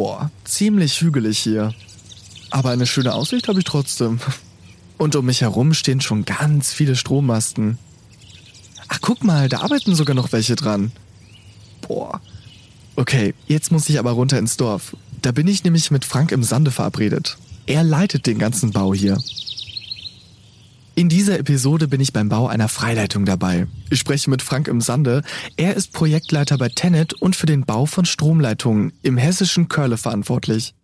Boah, ziemlich hügelig hier. Aber eine schöne Aussicht habe ich trotzdem. Und um mich herum stehen schon ganz viele Strommasten. Ach, guck mal, da arbeiten sogar noch welche dran. Boah. Okay, jetzt muss ich aber runter ins Dorf. Da bin ich nämlich mit Frank im Sande verabredet. Er leitet den ganzen Bau hier. In dieser Episode bin ich beim Bau einer Freileitung dabei. Ich spreche mit Frank im Sande. Er ist Projektleiter bei Tenet und für den Bau von Stromleitungen im hessischen Körle verantwortlich.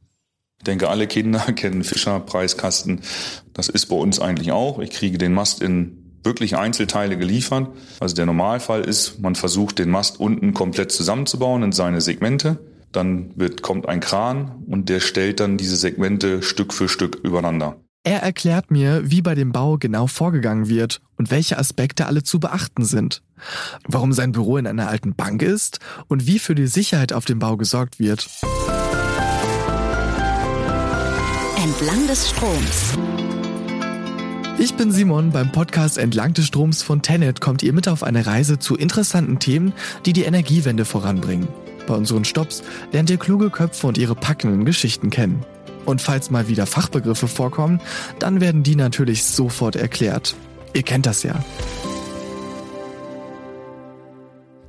Ich denke, alle Kinder kennen Fischer Preiskasten. Das ist bei uns eigentlich auch. Ich kriege den Mast in wirklich Einzelteile geliefert. Also der Normalfall ist, man versucht den Mast unten komplett zusammenzubauen in seine Segmente. Dann wird, kommt ein Kran und der stellt dann diese Segmente Stück für Stück übereinander. Er erklärt mir, wie bei dem Bau genau vorgegangen wird und welche Aspekte alle zu beachten sind. Warum sein Büro in einer alten Bank ist und wie für die Sicherheit auf dem Bau gesorgt wird. Entlang des Stroms. Ich bin Simon. Beim Podcast Entlang des Stroms von Tenet kommt ihr mit auf eine Reise zu interessanten Themen, die die Energiewende voranbringen. Bei unseren Stops lernt ihr kluge Köpfe und ihre packenden Geschichten kennen. Und falls mal wieder Fachbegriffe vorkommen, dann werden die natürlich sofort erklärt. Ihr kennt das ja.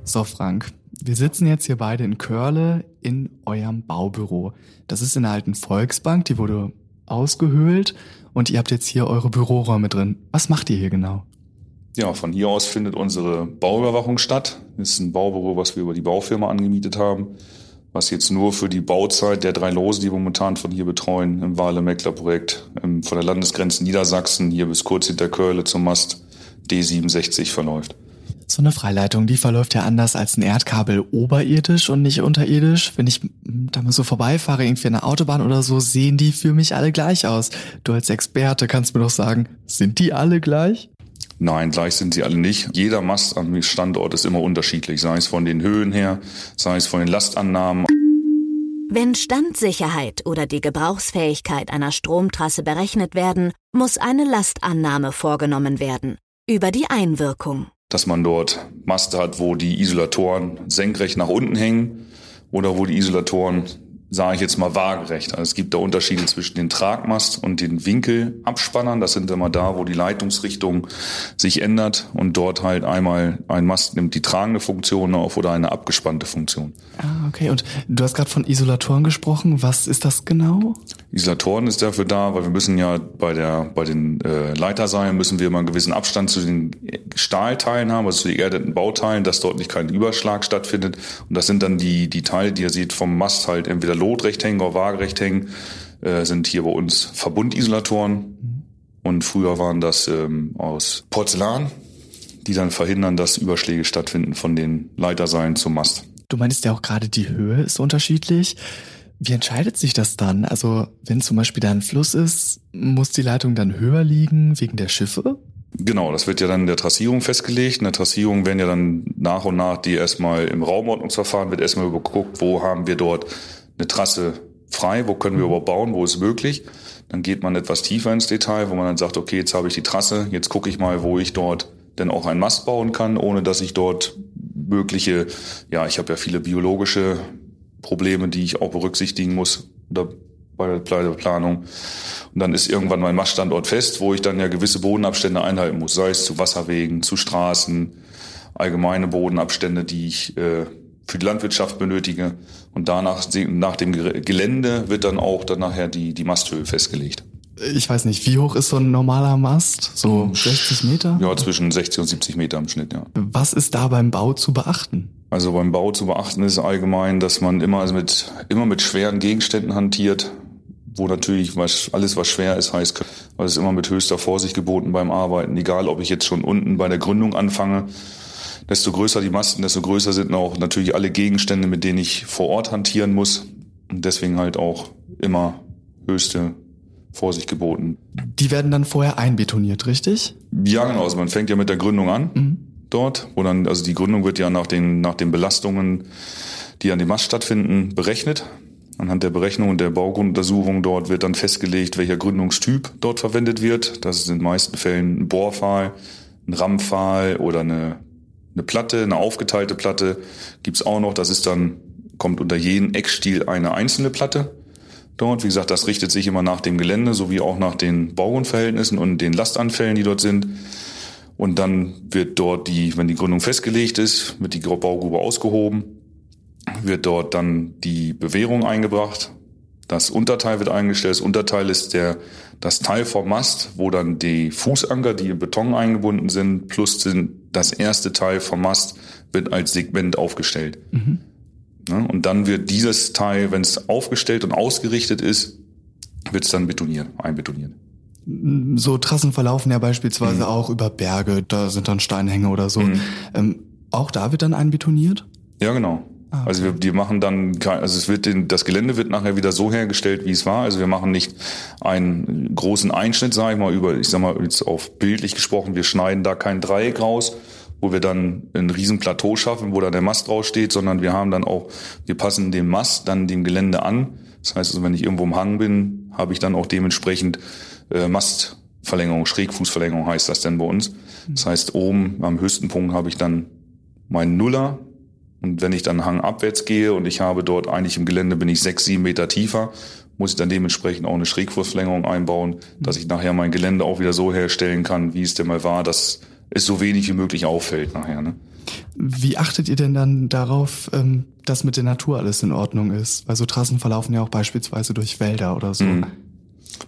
So, Frank, wir sitzen jetzt hier beide in Körle in eurem Baubüro. Das ist in der alten Volksbank, die wurde ausgehöhlt und ihr habt jetzt hier eure Büroräume drin. Was macht ihr hier genau? Ja, von hier aus findet unsere Bauüberwachung statt. Das ist ein Baubüro, was wir über die Baufirma angemietet haben, was jetzt nur für die Bauzeit der drei Lose, die wir momentan von hier betreuen, im Wahle-Meckler-Projekt von der Landesgrenze Niedersachsen hier bis kurz hinter Körle zum Mast D67 verläuft. So eine Freileitung, die verläuft ja anders als ein Erdkabel oberirdisch und nicht unterirdisch. Wenn ich da mal so vorbeifahre, irgendwie an der Autobahn oder so, sehen die für mich alle gleich aus. Du als Experte kannst mir doch sagen, sind die alle gleich? Nein, gleich sind sie alle nicht. Jeder Mast am Standort ist immer unterschiedlich, sei es von den Höhen her, sei es von den Lastannahmen. Wenn Standsicherheit oder die Gebrauchsfähigkeit einer Stromtrasse berechnet werden, muss eine Lastannahme vorgenommen werden. Über die Einwirkung dass man dort Maste hat, wo die Isolatoren senkrecht nach unten hängen oder wo die Isolatoren sage ich jetzt mal waagerecht. Also es gibt da Unterschiede zwischen den Tragmast und den Winkelabspannern. Das sind immer da, wo die Leitungsrichtung sich ändert und dort halt einmal ein Mast nimmt die tragende Funktion auf oder eine abgespannte Funktion. Ah, okay. Und du hast gerade von Isolatoren gesprochen. Was ist das genau? Isolatoren ist dafür da, weil wir müssen ja bei der bei den äh, Leiterseilen müssen wir immer einen gewissen Abstand zu den Stahlteilen haben, also zu den geerdeten Bauteilen, dass dort nicht kein Überschlag stattfindet. Und das sind dann die die Teile, die ihr seht vom Mast halt entweder lotrecht hängen oder waagerecht hängen, äh, sind hier bei uns Verbundisolatoren. Und früher waren das ähm, aus Porzellan, die dann verhindern, dass Überschläge stattfinden von den Leiterseilen zum Mast. Du meinst ja auch gerade, die Höhe ist unterschiedlich. Wie entscheidet sich das dann? Also, wenn zum Beispiel da ein Fluss ist, muss die Leitung dann höher liegen wegen der Schiffe? Genau, das wird ja dann in der Trassierung festgelegt. In der Trassierung werden ja dann nach und nach die erstmal im Raumordnungsverfahren wird erstmal überguckt, wo haben wir dort eine Trasse frei, wo können wir überhaupt bauen, wo ist möglich. Dann geht man etwas tiefer ins Detail, wo man dann sagt, okay, jetzt habe ich die Trasse, jetzt gucke ich mal, wo ich dort denn auch einen Mast bauen kann, ohne dass ich dort mögliche, ja, ich habe ja viele biologische Probleme, die ich auch berücksichtigen muss bei der Planung. Und dann ist irgendwann mein Maststandort fest, wo ich dann ja gewisse Bodenabstände einhalten muss, sei es zu Wasserwegen, zu Straßen, allgemeine Bodenabstände, die ich äh, für die Landwirtschaft benötige. Und danach, nach dem Gelände wird dann auch dann nachher die, die Masthöhe festgelegt. Ich weiß nicht, wie hoch ist so ein normaler Mast? So 60 Meter? Ja, zwischen 60 und 70 Meter im Schnitt, ja. Was ist da beim Bau zu beachten? Also beim Bau zu beachten ist allgemein, dass man immer mit, immer mit schweren Gegenständen hantiert, wo natürlich was, alles, was schwer ist, heißt, weil es immer mit höchster Vorsicht geboten beim Arbeiten. Egal, ob ich jetzt schon unten bei der Gründung anfange desto größer die Masten, desto größer sind auch natürlich alle Gegenstände, mit denen ich vor Ort hantieren muss. Und deswegen halt auch immer höchste Vorsicht geboten. Die werden dann vorher einbetoniert, richtig? Ja, genau. Also man fängt ja mit der Gründung an mhm. Dort, wo dann, also die Gründung wird ja nach den, nach den Belastungen, die an dem Mast stattfinden, berechnet. Anhand der Berechnung und der Baugrunduntersuchung dort wird dann festgelegt, welcher Gründungstyp dort verwendet wird. Das ist in den meisten Fällen ein Bohrpfahl, ein Rammpfahl oder eine eine Platte, eine aufgeteilte Platte gibt's auch noch. Das ist dann kommt unter jeden Eckstiel eine einzelne Platte dort. Wie gesagt, das richtet sich immer nach dem Gelände sowie auch nach den Baugrundverhältnissen und den Lastanfällen, die dort sind. Und dann wird dort die, wenn die Gründung festgelegt ist, wird die Baugrube ausgehoben, wird dort dann die Bewährung eingebracht. Das Unterteil wird eingestellt. Das Unterteil ist der, das Teil vom Mast, wo dann die Fußanker, die in Beton eingebunden sind, plus das erste Teil vom Mast wird als Segment aufgestellt. Mhm. Ja, und dann wird dieses Teil, wenn es aufgestellt und ausgerichtet ist, wird es dann betoniert, einbetoniert. So Trassen verlaufen ja beispielsweise mhm. auch über Berge, da sind dann Steinhänge oder so. Mhm. Ähm, auch da wird dann einbetoniert? Ja, genau. Ah, okay. Also wir, die machen dann, also es wird den, das Gelände wird nachher wieder so hergestellt, wie es war. Also wir machen nicht einen großen Einschnitt, sage ich mal, über, ich sag mal jetzt auf bildlich gesprochen, wir schneiden da kein Dreieck raus, wo wir dann ein riesen Plateau schaffen, wo da der Mast draufsteht, sondern wir haben dann auch, wir passen den Mast dann dem Gelände an. Das heißt also, wenn ich irgendwo im Hang bin, habe ich dann auch dementsprechend äh, Mastverlängerung, Schrägfußverlängerung heißt das denn bei uns. Das heißt, oben am höchsten Punkt habe ich dann meinen Nuller. Und wenn ich dann Hang abwärts gehe und ich habe dort eigentlich im Gelände bin ich sechs, sieben Meter tiefer, muss ich dann dementsprechend auch eine Schrägfußverlängerung einbauen, dass ich nachher mein Gelände auch wieder so herstellen kann, wie es denn mal war, dass es so wenig wie möglich auffällt nachher. Ne? Wie achtet ihr denn dann darauf, ähm, dass mit der Natur alles in Ordnung ist? Weil so Trassen verlaufen ja auch beispielsweise durch Wälder oder so. Mhm.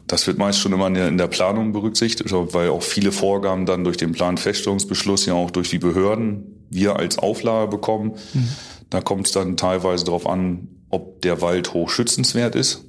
Das wird meist schon immer in der, Planung berücksichtigt, weil auch viele Vorgaben dann durch den Planfeststellungsbeschluss ja auch durch die Behörden wir als Auflage bekommen. Mhm. Da kommt es dann teilweise darauf an, ob der Wald hochschützenswert ist.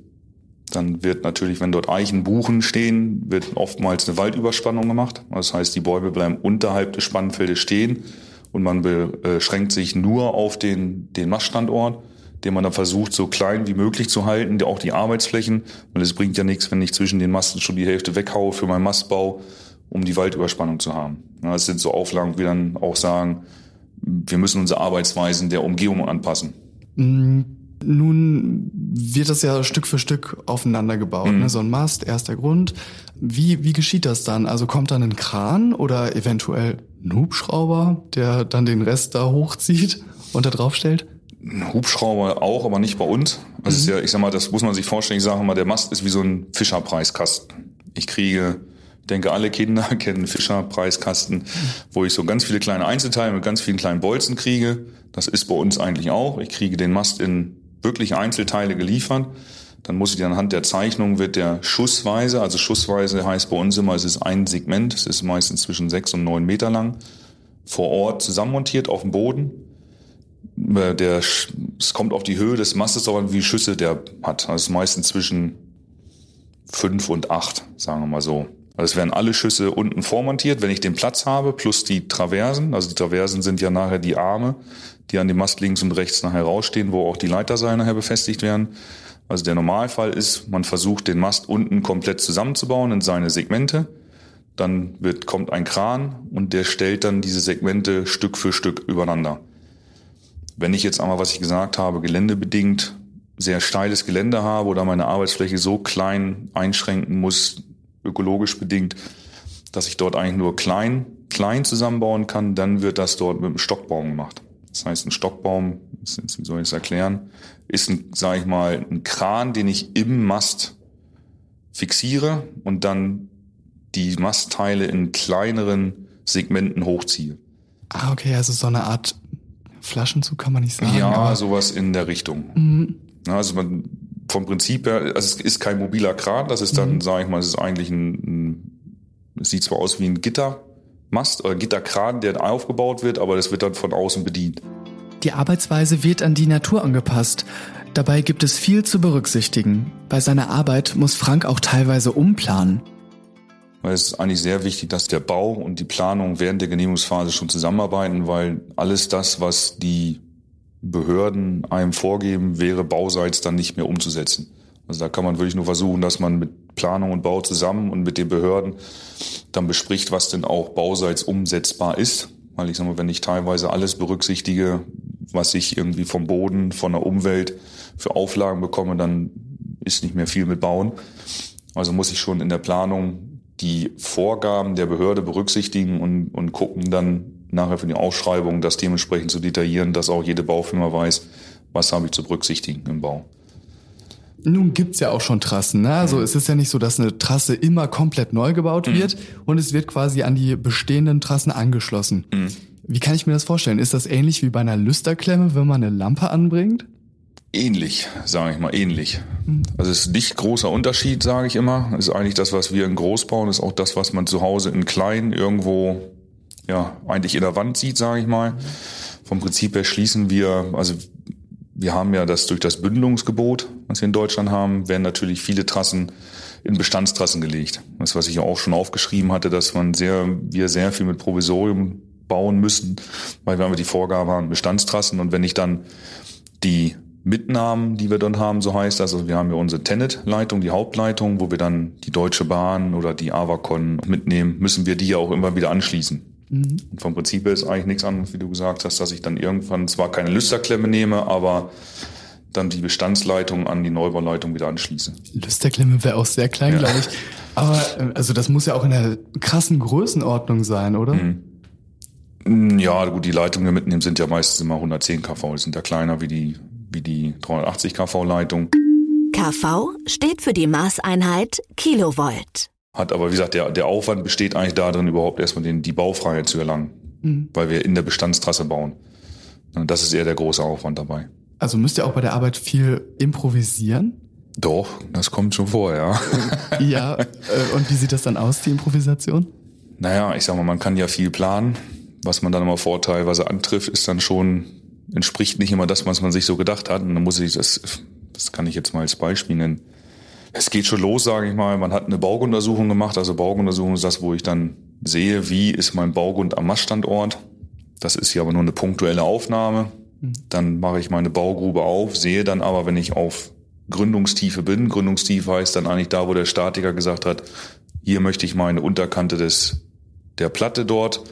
Dann wird natürlich, wenn dort Eichen, Buchen stehen, wird oftmals eine Waldüberspannung gemacht. Das heißt, die Bäume bleiben unterhalb des Spannfeldes stehen und man beschränkt sich nur auf den, den Maststandort, den man dann versucht, so klein wie möglich zu halten, auch die Arbeitsflächen. Und es bringt ja nichts, wenn ich zwischen den Masten schon die Hälfte weghaue für meinen Mastbau, um die Waldüberspannung zu haben. Das sind so Auflagen, wie dann auch sagen, wir müssen unsere Arbeitsweisen der Umgebung anpassen. Mhm. Nun wird das ja Stück für Stück aufeinander gebaut. Mhm. Ne? So ein Mast, erster Grund. Wie, wie geschieht das dann? Also kommt dann ein Kran oder eventuell ein Hubschrauber, der dann den Rest da hochzieht und da drauf stellt? Ein Hubschrauber auch, aber nicht bei uns. Also mhm. ist ja, ich sag mal, das muss man sich vorstellen. Ich sage mal, der Mast ist wie so ein Fischerpreiskasten. Ich kriege ich denke, alle Kinder kennen Fischer-Preiskasten, wo ich so ganz viele kleine Einzelteile mit ganz vielen kleinen Bolzen kriege. Das ist bei uns eigentlich auch. Ich kriege den Mast in wirklich Einzelteile geliefert. Dann muss ich anhand der Zeichnung wird der schussweise, also schussweise heißt bei uns immer, es ist ein Segment, es ist meistens zwischen sechs und neun Meter lang, vor Ort zusammenmontiert auf dem Boden. Äh, der, es kommt auf die Höhe des Mastes aber wie Schüsse der hat. Also meistens zwischen fünf und acht, sagen wir mal so. Also es werden alle Schüsse unten vormontiert, wenn ich den Platz habe, plus die Traversen. Also die Traversen sind ja nachher die Arme, die an dem Mast links und rechts nachher rausstehen, wo auch die Leiterseile nachher befestigt werden. Also der Normalfall ist, man versucht den Mast unten komplett zusammenzubauen in seine Segmente. Dann wird, kommt ein Kran und der stellt dann diese Segmente Stück für Stück übereinander. Wenn ich jetzt einmal, was ich gesagt habe, geländebedingt sehr steiles Gelände habe oder meine Arbeitsfläche so klein einschränken muss, ökologisch bedingt, dass ich dort eigentlich nur klein, klein zusammenbauen kann, dann wird das dort mit einem Stockbaum gemacht. Das heißt, ein Stockbaum, wie soll ich es erklären, ist ein, sage ich mal, ein Kran, den ich im Mast fixiere und dann die Mastteile in kleineren Segmenten hochziehe. Ah, okay, also so eine Art Flaschenzug kann man nicht sagen. Ja, sowas in der Richtung. Mhm. Also man, vom Prinzip her, also es ist kein mobiler Kran, das ist dann, mhm. sage ich mal, es ist eigentlich ein, ein, es sieht zwar aus wie ein Gittermast oder Gitterkran, der aufgebaut wird, aber das wird dann von außen bedient. Die Arbeitsweise wird an die Natur angepasst. Dabei gibt es viel zu berücksichtigen. Bei seiner Arbeit muss Frank auch teilweise umplanen. Weil es ist eigentlich sehr wichtig, dass der Bau und die Planung während der Genehmigungsphase schon zusammenarbeiten, weil alles das, was die Behörden einem vorgeben, wäre bauseits dann nicht mehr umzusetzen. Also da kann man wirklich nur versuchen, dass man mit Planung und Bau zusammen und mit den Behörden dann bespricht, was denn auch bauseits umsetzbar ist. Weil ich sage mal, wenn ich teilweise alles berücksichtige, was ich irgendwie vom Boden, von der Umwelt für Auflagen bekomme, dann ist nicht mehr viel mit Bauen. Also muss ich schon in der Planung die Vorgaben der Behörde berücksichtigen und, und gucken dann nachher für die Ausschreibung, das dementsprechend zu detaillieren, dass auch jede Baufirma weiß, was habe ich zu berücksichtigen im Bau. Nun gibt's ja auch schon Trassen. Ne? Also mhm. es ist ja nicht so, dass eine Trasse immer komplett neu gebaut mhm. wird und es wird quasi an die bestehenden Trassen angeschlossen. Mhm. Wie kann ich mir das vorstellen? Ist das ähnlich wie bei einer Lüsterklemme, wenn man eine Lampe anbringt? Ähnlich, sage ich mal, ähnlich. Also es ist nicht großer Unterschied, sage ich immer. Ist eigentlich das, was wir in groß bauen, ist auch das, was man zu Hause in klein irgendwo, ja, eigentlich in der Wand sieht, sage ich mal. Vom Prinzip her schließen wir, also wir haben ja das durch das Bündelungsgebot, was wir in Deutschland haben, werden natürlich viele Trassen in Bestandstrassen gelegt. Das, was ich ja auch schon aufgeschrieben hatte, dass man sehr, wir sehr viel mit Provisorium bauen müssen, weil wir einfach die Vorgabe haben, Bestandstrassen. Und wenn ich dann die Mitnahmen, die wir dann haben, so heißt das, also wir haben ja unsere Tenet-Leitung, die Hauptleitung, wo wir dann die Deutsche Bahn oder die Avacon mitnehmen, müssen wir die ja auch immer wieder anschließen. Mhm. Und vom Prinzip her ist eigentlich nichts anderes, wie du gesagt hast, dass ich dann irgendwann zwar keine Lüsterklemme nehme, aber dann die Bestandsleitung an die Neubauleitung wieder anschließe. Lüsterklemme wäre auch sehr klein, ja. glaube ich. Aber äh, also das muss ja auch in einer krassen Größenordnung sein, oder? Mhm. Ja, gut, die Leitungen, die wir mitnehmen, sind ja meistens immer 110 kV. Die sind ja kleiner wie die, wie die 380 kV Leitung. kV steht für die Maßeinheit Kilovolt. Hat aber, wie gesagt, der, der Aufwand besteht eigentlich darin, überhaupt erstmal den, die Baufreiheit zu erlangen. Mhm. Weil wir in der Bestandstrasse bauen. Und das ist eher der große Aufwand dabei. Also müsst ihr auch bei der Arbeit viel improvisieren? Doch, das kommt schon vor, ja. ja, äh, und wie sieht das dann aus, die Improvisation? Naja, ich sag mal, man kann ja viel planen was man dann immer vorteilweise antrifft, ist dann schon, entspricht nicht immer das, was man sich so gedacht hat. Und dann muss ich das, das kann ich jetzt mal als Beispiel nennen. Es geht schon los, sage ich mal. Man hat eine Baugruntersuchung gemacht. Also Baugruntersuchung ist das, wo ich dann sehe, wie ist mein Baugrund am Maststandort. Das ist ja aber nur eine punktuelle Aufnahme. Dann mache ich meine Baugrube auf, sehe dann aber, wenn ich auf Gründungstiefe bin, Gründungstiefe heißt dann eigentlich da, wo der Statiker gesagt hat, hier möchte ich meine Unterkante des, der Platte dort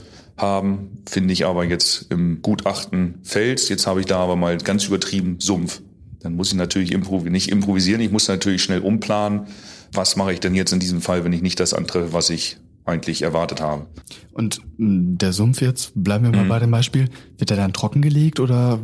haben, finde ich aber jetzt im Gutachten Fels. Jetzt habe ich da aber mal ganz übertrieben Sumpf. Dann muss ich natürlich improv nicht improvisieren, ich muss natürlich schnell umplanen. Was mache ich denn jetzt in diesem Fall, wenn ich nicht das antreffe, was ich eigentlich erwartet habe? Und hm, der Sumpf jetzt, bleiben wir mal mhm. bei dem Beispiel, wird der dann trockengelegt oder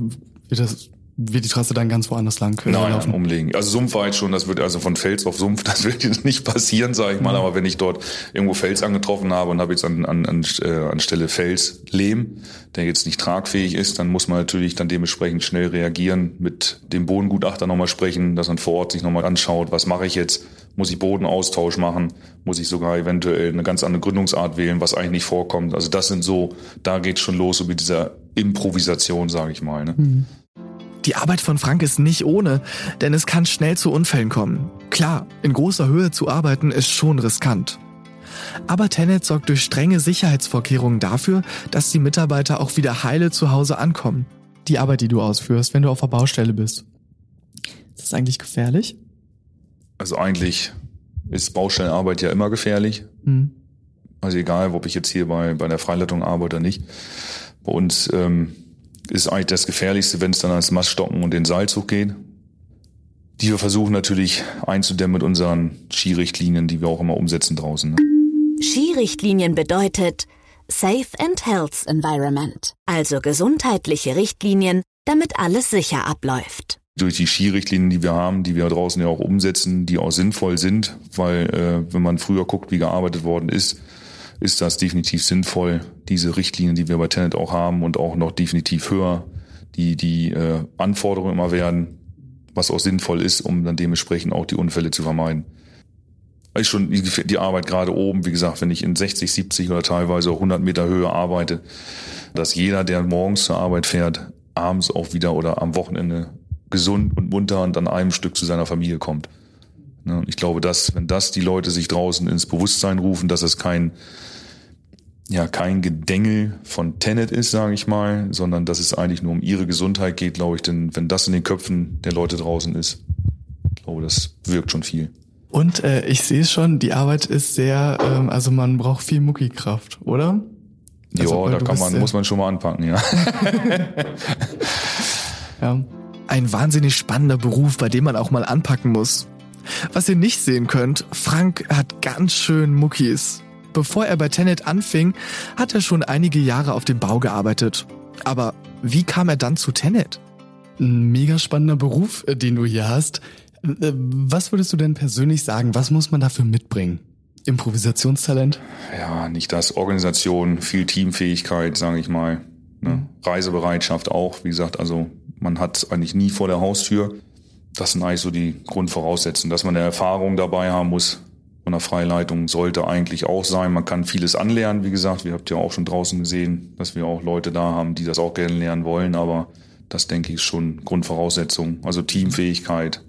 wird das wird die Trasse dann ganz woanders lang äh, Nein, laufen? umlegen. Also Sumpf war jetzt schon, das wird also von Fels auf Sumpf, das wird jetzt nicht passieren, sage ich mal. Mhm. Aber wenn ich dort irgendwo Fels angetroffen habe und habe jetzt an, an, an, äh, anstelle Fels Lehm, der jetzt nicht tragfähig ist, dann muss man natürlich dann dementsprechend schnell reagieren, mit dem Bodengutachter nochmal sprechen, dass man vor Ort sich nochmal anschaut, was mache ich jetzt? Muss ich Bodenaustausch machen? Muss ich sogar eventuell eine ganz andere Gründungsart wählen, was eigentlich nicht vorkommt? Also das sind so, da geht's schon los, so mit dieser Improvisation, sage ich mal. Ne? Mhm. Die Arbeit von Frank ist nicht ohne, denn es kann schnell zu Unfällen kommen. Klar, in großer Höhe zu arbeiten ist schon riskant. Aber Tenet sorgt durch strenge Sicherheitsvorkehrungen dafür, dass die Mitarbeiter auch wieder heile zu Hause ankommen. Die Arbeit, die du ausführst, wenn du auf der Baustelle bist. Ist das eigentlich gefährlich? Also eigentlich ist Baustellenarbeit ja immer gefährlich. Hm. Also egal, ob ich jetzt hier bei, bei der Freileitung arbeite oder nicht. Bei uns ähm, ist eigentlich das Gefährlichste, wenn es dann ans Maststocken und den Seilzug geht. Die wir versuchen natürlich einzudämmen mit unseren Skirichtlinien, die wir auch immer umsetzen draußen. Ne? Skirichtlinien bedeutet Safe and Health Environment, also gesundheitliche Richtlinien, damit alles sicher abläuft. Durch die Skirichtlinien, die wir haben, die wir draußen ja auch umsetzen, die auch sinnvoll sind, weil äh, wenn man früher guckt, wie gearbeitet worden ist, ist das definitiv sinnvoll, diese Richtlinien, die wir bei Tenet auch haben und auch noch definitiv höher, die die äh, Anforderungen immer werden, was auch sinnvoll ist, um dann dementsprechend auch die Unfälle zu vermeiden. Ist schon die, Arbeit gerade oben, wie gesagt, wenn ich in 60, 70 oder teilweise 100 Meter Höhe arbeite, dass jeder, der morgens zur Arbeit fährt, abends auch wieder oder am Wochenende gesund und munter und an einem Stück zu seiner Familie kommt. Ne, ich glaube, dass, wenn das die Leute sich draußen ins Bewusstsein rufen, dass es kein, ja, kein Gedengel von Tenet ist, sage ich mal, sondern dass es eigentlich nur um ihre Gesundheit geht, glaube ich, denn wenn das in den Köpfen der Leute draußen ist, ich glaube, das wirkt schon viel. Und äh, ich sehe es schon, die Arbeit ist sehr, ähm, also man braucht viel Muckikraft, oder? Also, ja, da kann man, muss man schon mal anpacken, ja. ja. Ein wahnsinnig spannender Beruf, bei dem man auch mal anpacken muss. Was ihr nicht sehen könnt, Frank hat ganz schön Muckis. Bevor er bei Tenet anfing, hat er schon einige Jahre auf dem Bau gearbeitet. Aber wie kam er dann zu Tenet? Ein mega spannender Beruf, äh, den du hier hast. Äh, was würdest du denn persönlich sagen? Was muss man dafür mitbringen? Improvisationstalent? Ja, nicht das. Organisation, viel Teamfähigkeit, sage ich mal. Ne? Reisebereitschaft auch. Wie gesagt, also man hat eigentlich nie vor der Haustür. Das sind eigentlich so die Grundvoraussetzungen, dass man eine Erfahrung dabei haben muss. Von der Freileitung sollte eigentlich auch sein. Man kann vieles anlernen, wie gesagt. Wir habt ja auch schon draußen gesehen, dass wir auch Leute da haben, die das auch gerne lernen wollen. Aber das denke ich schon Grundvoraussetzung. Also Teamfähigkeit,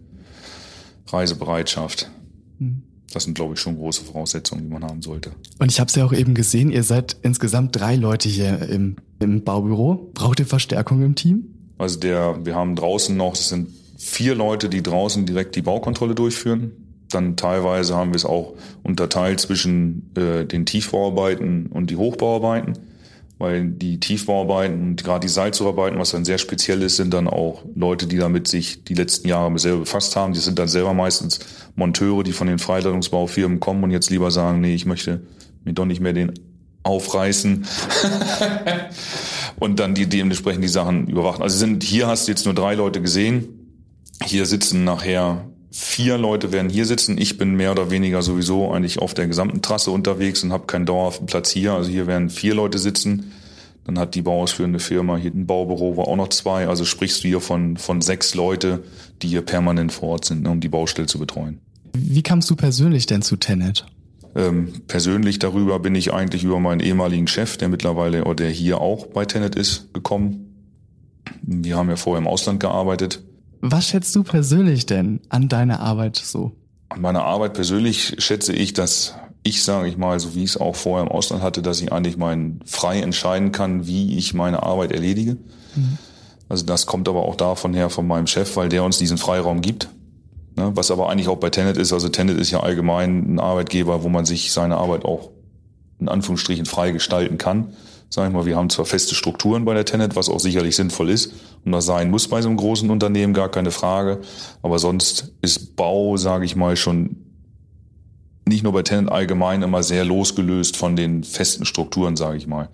Reisebereitschaft. Mhm. Das sind, glaube ich, schon große Voraussetzungen, die man haben sollte. Und ich habe es ja auch eben gesehen, ihr seid insgesamt drei Leute hier im, im Baubüro. Braucht ihr Verstärkung im Team? Also der, wir haben draußen noch, es sind vier Leute, die draußen direkt die Baukontrolle durchführen. Dann teilweise haben wir es auch unterteilt zwischen äh, den Tiefbauarbeiten und die Hochbauarbeiten weil die Tiefbauarbeiten und gerade die Seilzugarbeiten, was dann sehr speziell ist, sind dann auch Leute, die damit sich die letzten Jahre selber befasst haben. Die sind dann selber meistens Monteure, die von den Freileitungsbaufirmen kommen und jetzt lieber sagen, nee, ich möchte mir doch nicht mehr den aufreißen und dann die dementsprechend die Sachen überwachen. Also sind hier hast du jetzt nur drei Leute gesehen. Hier sitzen nachher vier Leute werden hier sitzen. Ich bin mehr oder weniger sowieso eigentlich auf der gesamten Trasse unterwegs und habe keinen dauerhaften Platz hier. Also hier werden vier Leute sitzen. Dann hat die bauausführende Firma hier ein Baubüro, wo auch noch zwei. Also sprichst du hier von, von sechs Leute, die hier permanent vor Ort sind, ne, um die Baustelle zu betreuen. Wie kamst du persönlich denn zu Tenet? Ähm, persönlich darüber bin ich eigentlich über meinen ehemaligen Chef, der mittlerweile oder der hier auch bei Tenet ist, gekommen. Wir haben ja vorher im Ausland gearbeitet was schätzt du persönlich denn an deiner Arbeit so? An meiner Arbeit persönlich schätze ich, dass ich, sage ich mal, so wie ich es auch vorher im Ausland hatte, dass ich eigentlich mein frei entscheiden kann, wie ich meine Arbeit erledige. Mhm. Also das kommt aber auch davon her von meinem Chef, weil der uns diesen Freiraum gibt. Ne? Was aber eigentlich auch bei Tenet ist, also Tenet ist ja allgemein ein Arbeitgeber, wo man sich seine Arbeit auch in Anführungsstrichen frei gestalten kann. Sag ich mal, wir haben zwar feste Strukturen bei der Tenet, was auch sicherlich sinnvoll ist und das sein muss bei so einem großen Unternehmen, gar keine Frage. Aber sonst ist Bau, sage ich mal, schon nicht nur bei Tenet allgemein immer sehr losgelöst von den festen Strukturen, sage ich mal.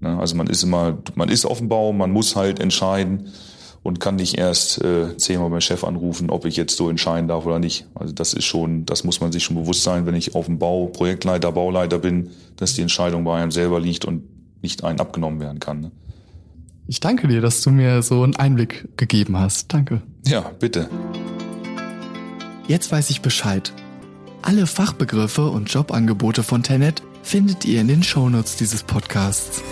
Ne, also man ist immer, man ist auf dem Bau, man muss halt entscheiden und kann nicht erst äh, zehnmal beim Chef anrufen, ob ich jetzt so entscheiden darf oder nicht. Also das ist schon, das muss man sich schon bewusst sein, wenn ich auf dem Bau Projektleiter, Bauleiter bin, dass die Entscheidung bei einem selber liegt und nicht einen abgenommen werden kann. Ne? Ich danke dir, dass du mir so einen Einblick gegeben hast. Danke. Ja, bitte. Jetzt weiß ich Bescheid. Alle Fachbegriffe und Jobangebote von Tenet findet ihr in den Shownotes dieses Podcasts.